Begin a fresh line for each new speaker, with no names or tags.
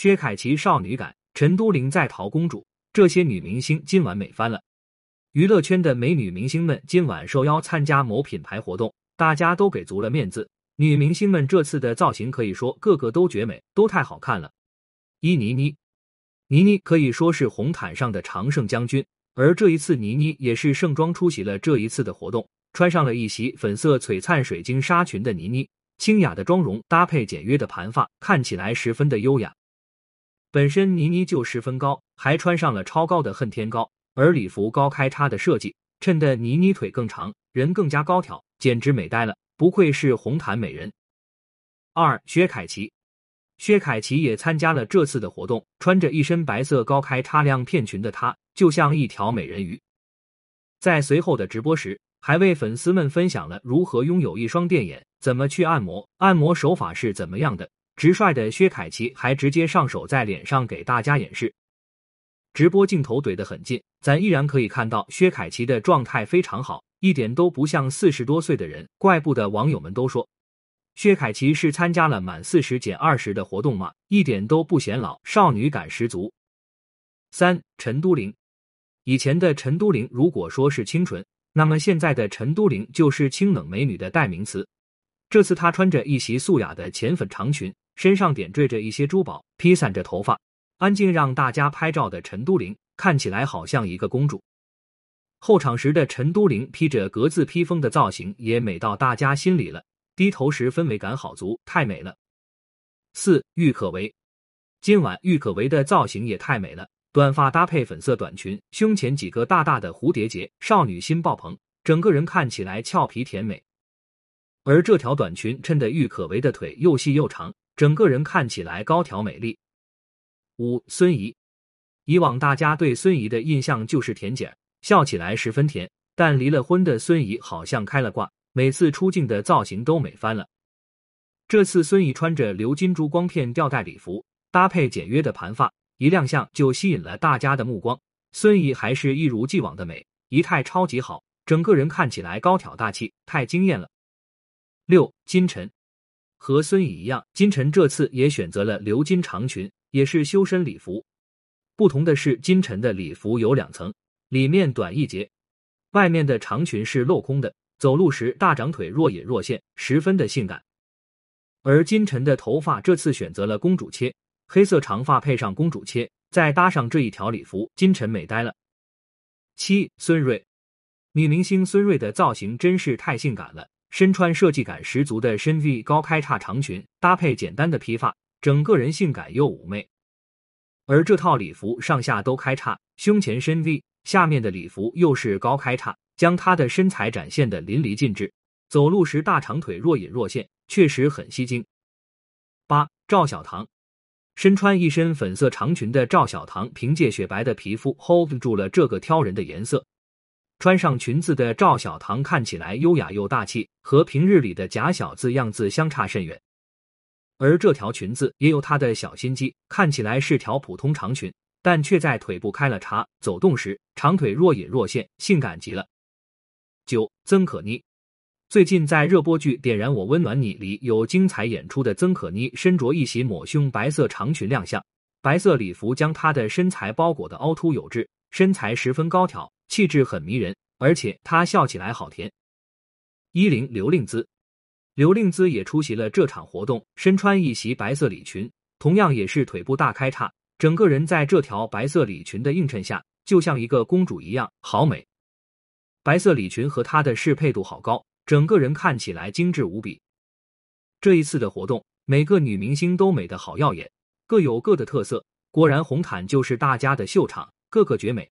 薛凯琪少女感，陈都灵在逃公主，这些女明星今晚美翻了。娱乐圈的美女明星们今晚受邀参加某品牌活动，大家都给足了面子。女明星们这次的造型可以说个个都绝美，都太好看了。一倪妮，倪妮可以说是红毯上的常胜将军，而这一次倪妮也是盛装出席了这一次的活动，穿上了一袭粉色璀璨水晶纱裙的倪妮，清雅的妆容搭配简约的盘发，看起来十分的优雅。本身倪妮就十分高，还穿上了超高的恨天高，而礼服高开叉的设计，衬得倪妮腿更长，人更加高挑，简直美呆了，不愧是红毯美人。二薛凯琪，薛凯琪也参加了这次的活动，穿着一身白色高开叉亮片裙的她，就像一条美人鱼。在随后的直播时，还为粉丝们分享了如何拥有一双电眼，怎么去按摩，按摩手法是怎么样的。直率的薛凯琪还直接上手在脸上给大家演示，直播镜头怼得很近，咱依然可以看到薛凯琪的状态非常好，一点都不像四十多岁的人。怪不得网友们都说，薛凯琪是参加了满四十减二十的活动吗？一点都不显老，少女感十足。三陈都灵，以前的陈都灵如果说是清纯，那么现在的陈都灵就是清冷美女的代名词。这次她穿着一袭素雅的浅粉长裙。身上点缀着一些珠宝，披散着头发，安静让大家拍照的陈都灵看起来好像一个公主。候场时的陈都灵披着格子披风的造型也美到大家心里了，低头时氛围感好足，太美了。四郁可唯，今晚郁可唯的造型也太美了，短发搭配粉色短裙，胸前几个大大的蝴蝶结，少女心爆棚，整个人看起来俏皮甜美。而这条短裙衬得郁可唯的腿又细又长。整个人看起来高挑美丽。五孙怡，以往大家对孙怡的印象就是甜姐，笑起来十分甜。但离了婚的孙怡好像开了挂，每次出镜的造型都美翻了。这次孙怡穿着鎏金珠光片吊带礼服，搭配简约的盘发，一亮相就吸引了大家的目光。孙怡还是一如既往的美，仪态超级好，整个人看起来高挑大气，太惊艳了。六金晨。和孙怡一样，金晨这次也选择了鎏金长裙，也是修身礼服。不同的是，金晨的礼服有两层，里面短一截，外面的长裙是镂空的，走路时大长腿若隐若现，十分的性感。而金晨的头发这次选择了公主切，黑色长发配上公主切，再搭上这一条礼服，金晨美呆了。七孙瑞，女明星孙瑞的造型真是太性感了。身穿设计感十足的深 V 高开叉长裙，搭配简单的披发，整个人性感又妩媚。而这套礼服上下都开叉，胸前深 V，下面的礼服又是高开叉，将她的身材展现的淋漓尽致。走路时大长腿若隐若现，确实很吸睛。八赵小棠，身穿一身粉色长裙的赵小棠，凭借雪白的皮肤 hold 住了这个挑人的颜色。穿上裙子的赵小棠看起来优雅又大气，和平日里的假小子样子相差甚远。而这条裙子也有她的小心机，看起来是条普通长裙，但却在腿部开了叉，走动时长腿若隐若现，性感极了。九曾可妮，最近在热播剧《点燃我温暖你》里有精彩演出的曾可妮，身着一袭抹胸白色长裙亮相，白色礼服将她的身材包裹的凹凸有致，身材十分高挑。气质很迷人，而且她笑起来好甜。一零刘令姿，刘令姿也出席了这场活动，身穿一袭白色礼裙，同样也是腿部大开叉，整个人在这条白色礼裙的映衬下，就像一个公主一样，好美。白色礼裙和她的适配度好高，整个人看起来精致无比。这一次的活动，每个女明星都美得好耀眼，各有各的特色。果然，红毯就是大家的秀场，个个绝美。